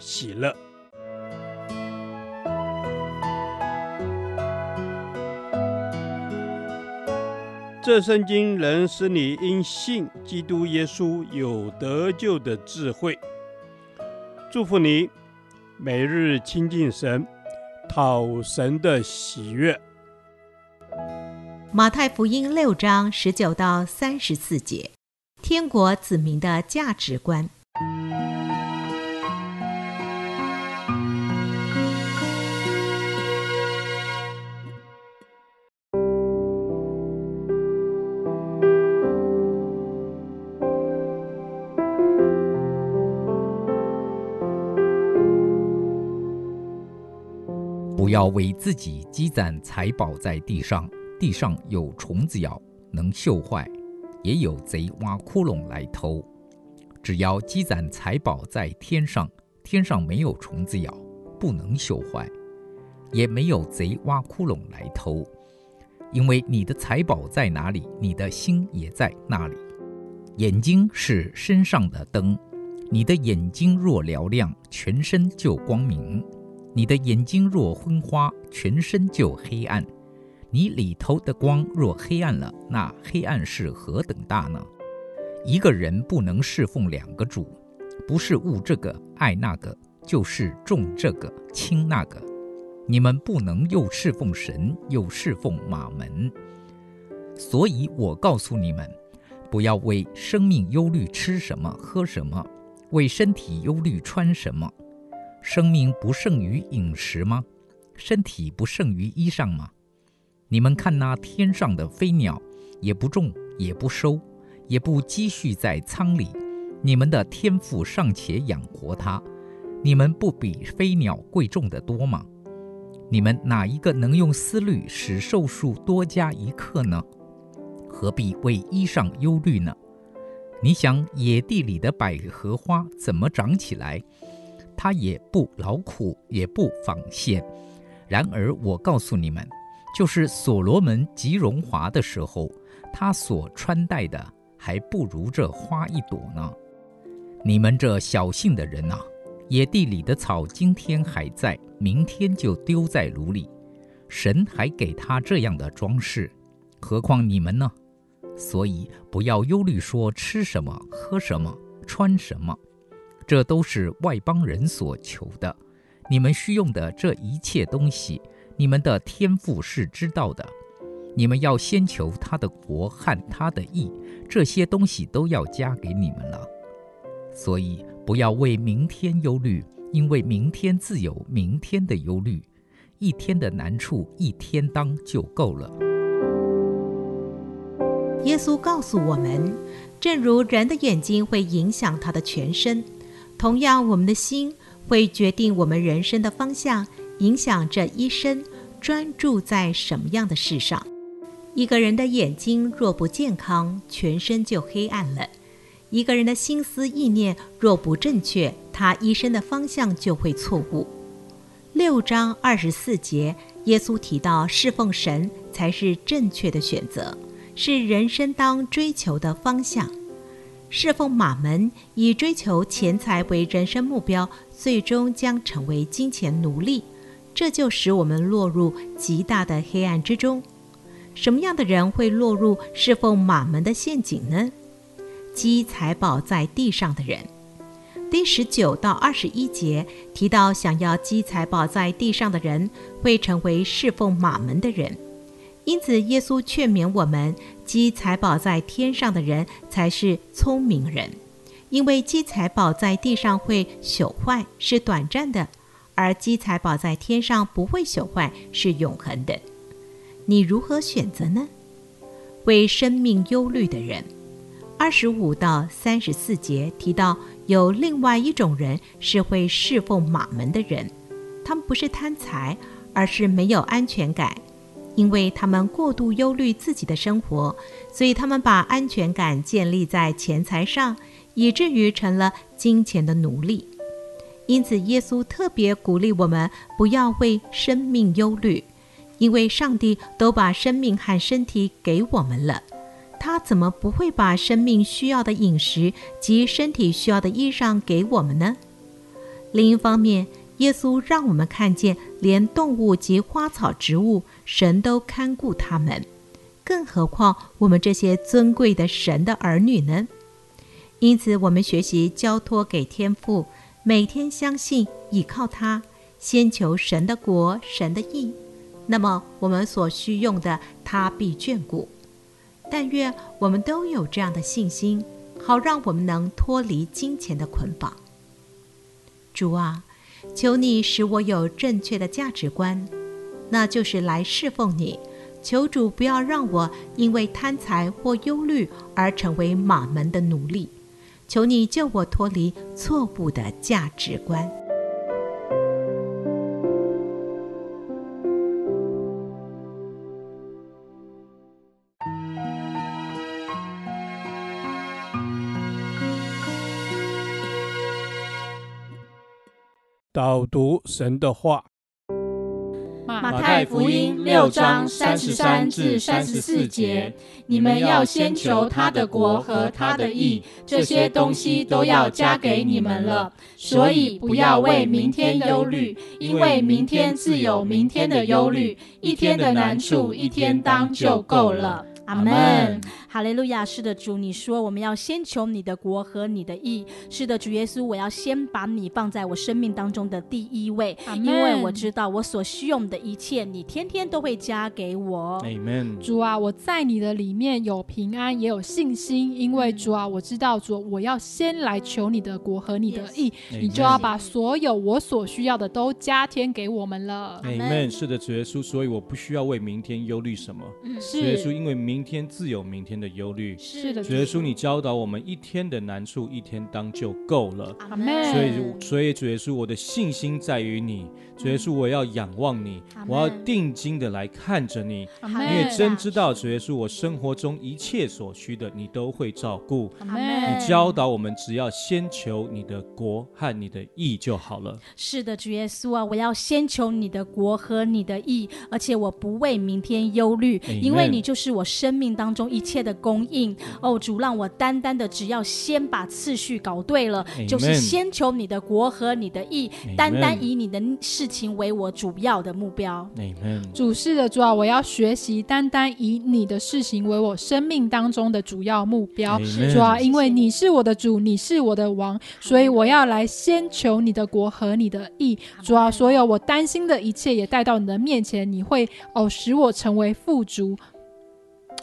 喜乐。这圣经能使你因信基督耶稣有得救的智慧。祝福你，每日亲近神，讨神的喜悦。马太福音六章十九到三十四节，天国子民的价值观。要为自己积攒财宝在地上，地上有虫子咬，能锈坏；也有贼挖窟窿来偷。只要积攒财宝在天上，天上没有虫子咬，不能锈坏；也没有贼挖窟窿来偷。因为你的财宝在哪里，你的心也在那里。眼睛是身上的灯，你的眼睛若嘹亮，全身就光明。你的眼睛若昏花，全身就黑暗。你里头的光若黑暗了，那黑暗是何等大呢？一个人不能侍奉两个主，不是恶这个爱那个，就是重这个轻那个。你们不能又侍奉神，又侍奉马门。所以我告诉你们，不要为生命忧虑吃什么喝什么，为身体忧虑穿什么。生命不胜于饮食吗？身体不胜于衣裳吗？你们看那天上的飞鸟，也不种，也不收，也不积蓄在仓里，你们的天赋尚且养活它，你们不比飞鸟贵重得多吗？你们哪一个能用思虑使寿数多加一刻呢？何必为衣裳忧虑呢？你想野地里的百合花怎么长起来？他也不劳苦，也不纺线。然而我告诉你们，就是所罗门极荣华的时候，他所穿戴的还不如这花一朵呢。你们这小信的人啊，野地里的草今天还在，明天就丢在炉里。神还给他这样的装饰，何况你们呢？所以不要忧虑，说吃什么，喝什么，穿什么。这都是外邦人所求的，你们需用的这一切东西，你们的天父是知道的。你们要先求他的国和他的义，这些东西都要加给你们了。所以不要为明天忧虑，因为明天自有明天的忧虑，一天的难处一天当就够了。耶稣告诉我们，正如人的眼睛会影响他的全身。同样，我们的心会决定我们人生的方向，影响这一生专注在什么样的事上。一个人的眼睛若不健康，全身就黑暗了；一个人的心思意念若不正确，他一生的方向就会错误。六章二十四节，耶稣提到侍奉神才是正确的选择，是人生当追求的方向。侍奉马门，以追求钱财为人生目标，最终将成为金钱奴隶，这就使我们落入极大的黑暗之中。什么样的人会落入侍奉马门的陷阱呢？积财宝在地上的人。第十九到二十一节提到，想要积财宝在地上的人，会成为侍奉马门的人。因此，耶稣劝勉我们，积财宝在天上的人才是聪明人，因为积财宝在地上会朽坏，是短暂的；而积财宝在天上不会朽坏，是永恒的。你如何选择呢？为生命忧虑的人，二十五到三十四节提到有另外一种人是会侍奉玛门的人，他们不是贪财，而是没有安全感，因为他们过度忧虑自己的生活，所以他们把安全感建立在钱财上，以至于成了金钱的奴隶。因此，耶稣特别鼓励我们不要为生命忧虑，因为上帝都把生命和身体给我们了。他怎么不会把生命需要的饮食及身体需要的衣裳给我们呢？另一方面，耶稣让我们看见，连动物及花草植物，神都看顾他们，更何况我们这些尊贵的神的儿女呢？因此，我们学习交托给天父，每天相信倚靠他，先求神的国、神的义，那么我们所需用的，他必眷顾。但愿我们都有这样的信心，好让我们能脱离金钱的捆绑。主啊，求你使我有正确的价值观，那就是来侍奉你。求主不要让我因为贪财或忧虑而成为马门的奴隶。求你救我脱离错误的价值观。导读神的话，马太福音六章三十三至三十四节：你们要先求他的国和他的义，这些东西都要加给你们了。所以不要为明天忧虑，因为明天自有明天的忧虑，一天的难处一天当就够了。阿门。哈利路亚！是的，主，你说我们要先求你的国和你的义。是的，主耶稣，我要先把你放在我生命当中的第一位，因为我知道我所需用的一切，你天天都会加给我。阿门。主啊，我在你的里面有平安，也有信心，因为主啊，我知道主，我要先来求你的国和你的义，Yes. 你就要把所有我所需要的都加添给我们了。阿门。是的，主耶稣，所以我不需要为明天忧虑什么。嗯，是。主耶稣，因为明天自有明天的忧虑，是的。主耶稣，你教导我们一天的难处一天当就够了。阿门。所以，所以主耶稣，我的信心在于你。主耶稣，我要仰望你，我要定睛的来看着你，因为真知道主耶稣，我生活中一切所需的，你都会照顾。你教导我们，只要先求你的国和你的义就好了。是的，主耶稣啊，我要先求你的国和你的义，而且我不为明天忧虑，因为你就是我生命当中一切的供应。哦，主，让我单单的只要先把次序搞对了，就是先求你的国和你的义，单单以你的事情为我主要的目标。主是的，主啊，我要学习单单以你的事情为我生命当中的主要目标。主啊，因为你是我的主，你是我的王，所以我要来先求你的国和你的义。主啊，所有我担心的一切也带到你的面前，你会哦使我成为富足。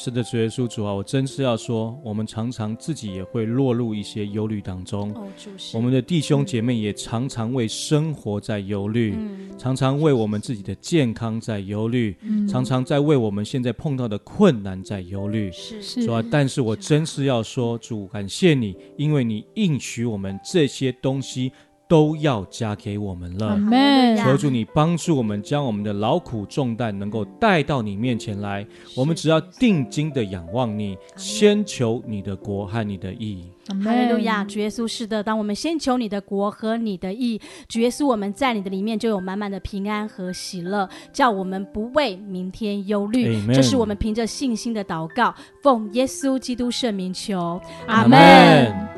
是的，主耶稣主啊，我真是要说，我们常常自己也会落入一些忧虑当中。哦，我们的弟兄姐妹也常常为生活在忧虑，嗯、常常为我们自己的健康在忧虑，嗯、常常在为我们现在碰到的困难在忧虑。是是，主啊，但是我真是要说，主感谢你，因为你应许我们这些东西。都要加给我们了。求主你帮助我们，将我们的劳苦重担能够带到你面前来。我们只要定睛的仰望你，先求你的国和你的义。哈利路亚，主耶稣是的。当我们先求你的国和你的义，主耶稣我们在你的里面就有满满的平安和喜乐，叫我们不为明天忧虑。这是我们凭着信心的祷告，奉耶稣基督圣名求，阿门。